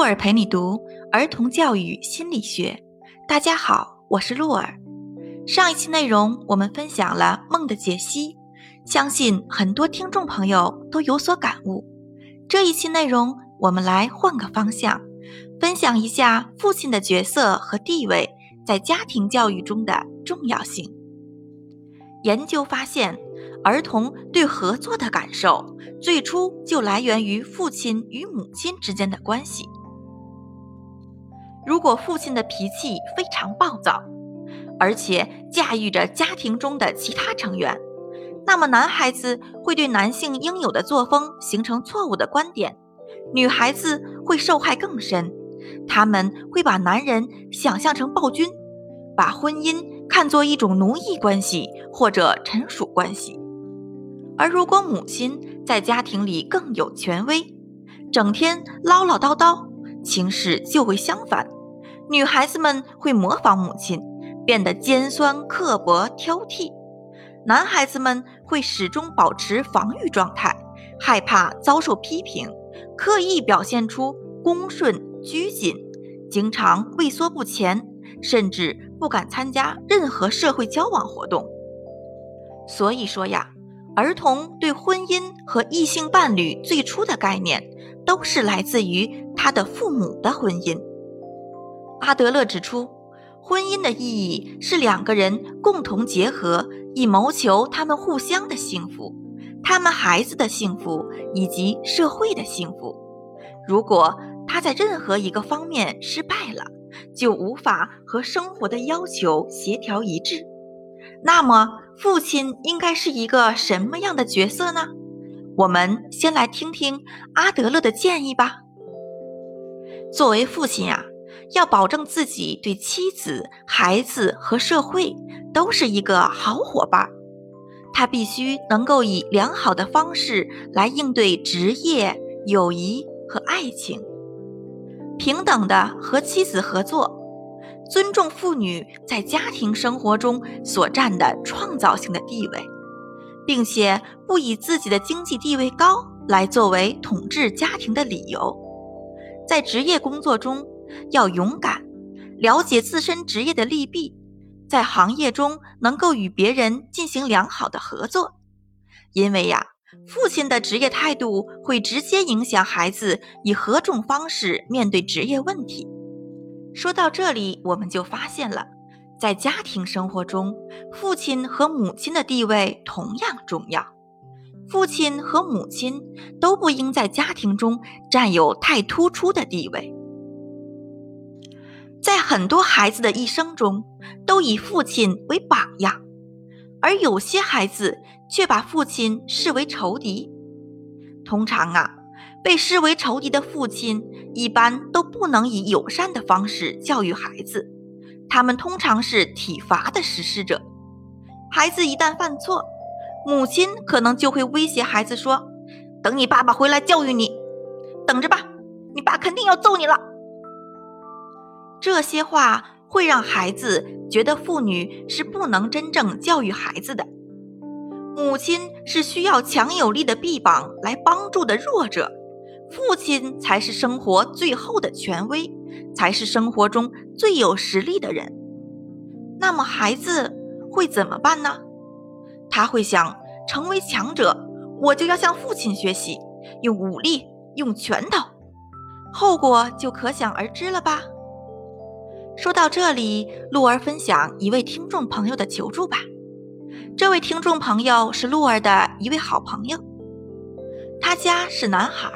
洛尔陪你读儿童教育心理学。大家好，我是洛尔。上一期内容我们分享了梦的解析，相信很多听众朋友都有所感悟。这一期内容我们来换个方向，分享一下父亲的角色和地位在家庭教育中的重要性。研究发现，儿童对合作的感受最初就来源于父亲与母亲之间的关系。如果父亲的脾气非常暴躁，而且驾驭着家庭中的其他成员，那么男孩子会对男性应有的作风形成错误的观点，女孩子会受害更深。他们会把男人想象成暴君，把婚姻看作一种奴役关系或者臣属关系。而如果母亲在家庭里更有权威，整天唠唠叨叨。情势就会相反，女孩子们会模仿母亲，变得尖酸刻薄、挑剔；男孩子们会始终保持防御状态，害怕遭受批评，刻意表现出恭顺拘谨，经常畏缩不前，甚至不敢参加任何社会交往活动。所以说呀，儿童对婚姻和异性伴侣最初的概念。都是来自于他的父母的婚姻。阿德勒指出，婚姻的意义是两个人共同结合，以谋求他们互相的幸福、他们孩子的幸福以及社会的幸福。如果他在任何一个方面失败了，就无法和生活的要求协调一致。那么，父亲应该是一个什么样的角色呢？我们先来听听阿德勒的建议吧。作为父亲呀，要保证自己对妻子、孩子和社会都是一个好伙伴。他必须能够以良好的方式来应对职业、友谊和爱情，平等的和妻子合作，尊重妇女在家庭生活中所占的创造性的地位。并且不以自己的经济地位高来作为统治家庭的理由，在职业工作中要勇敢，了解自身职业的利弊，在行业中能够与别人进行良好的合作。因为呀，父亲的职业态度会直接影响孩子以何种方式面对职业问题。说到这里，我们就发现了。在家庭生活中，父亲和母亲的地位同样重要。父亲和母亲都不应在家庭中占有太突出的地位。在很多孩子的一生中，都以父亲为榜样，而有些孩子却把父亲视为仇敌。通常啊，被视为仇敌的父亲一般都不能以友善的方式教育孩子。他们通常是体罚的实施者。孩子一旦犯错，母亲可能就会威胁孩子说：“等你爸爸回来教育你，等着吧，你爸肯定要揍你了。”这些话会让孩子觉得妇女是不能真正教育孩子的，母亲是需要强有力的臂膀来帮助的弱者，父亲才是生活最后的权威。才是生活中最有实力的人。那么孩子会怎么办呢？他会想成为强者，我就要向父亲学习，用武力，用拳头，后果就可想而知了吧。说到这里，鹿儿分享一位听众朋友的求助吧。这位听众朋友是鹿儿的一位好朋友，他家是男孩，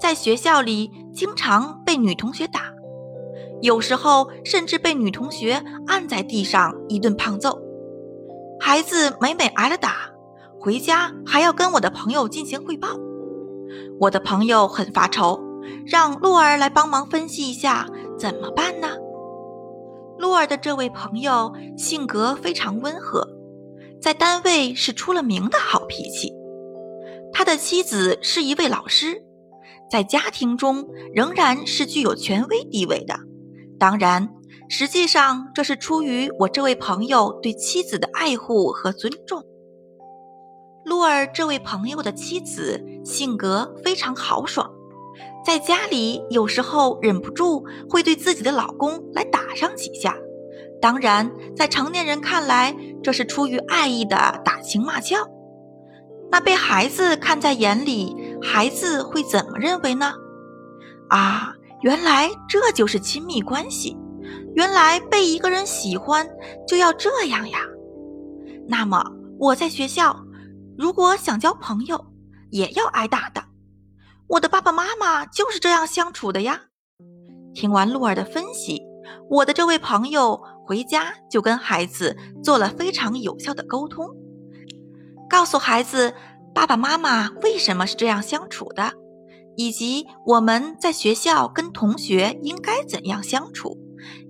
在学校里经常被女同学打。有时候甚至被女同学按在地上一顿胖揍，孩子每每挨了打，回家还要跟我的朋友进行汇报。我的朋友很发愁，让鹿儿来帮忙分析一下怎么办呢？鹿儿的这位朋友性格非常温和，在单位是出了名的好脾气。他的妻子是一位老师，在家庭中仍然是具有权威地位的。当然，实际上这是出于我这位朋友对妻子的爱护和尊重。鹿儿这位朋友的妻子性格非常豪爽，在家里有时候忍不住会对自己的老公来打上几下。当然，在成年人看来，这是出于爱意的打情骂俏。那被孩子看在眼里，孩子会怎么认为呢？啊，原来这就是亲密关系，原来被一个人喜欢就要这样呀。那么我在学校，如果想交朋友，也要挨打的。我的爸爸妈妈就是这样相处的呀。听完鹿儿的分析，我的这位朋友。回家就跟孩子做了非常有效的沟通，告诉孩子爸爸妈妈为什么是这样相处的，以及我们在学校跟同学应该怎样相处，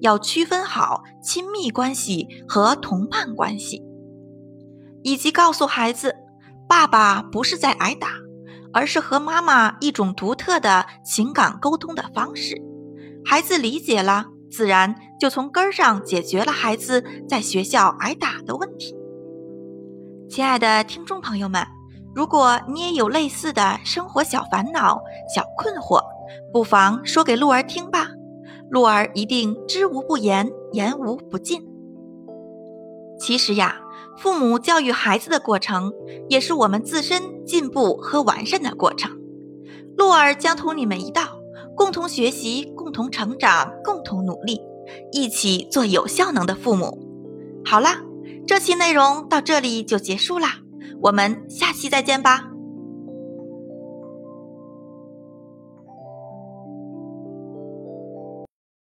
要区分好亲密关系和同伴关系，以及告诉孩子，爸爸不是在挨打，而是和妈妈一种独特的情感沟通的方式。孩子理解了。自然就从根儿上解决了孩子在学校挨打的问题。亲爱的听众朋友们，如果你也有类似的生活小烦恼、小困惑，不妨说给鹿儿听吧，鹿儿一定知无不言，言无不尽。其实呀，父母教育孩子的过程，也是我们自身进步和完善的过程。鹿儿将同你们一道。共同学习，共同成长，共同努力，一起做有效能的父母。好啦，这期内容到这里就结束啦，我们下期再见吧。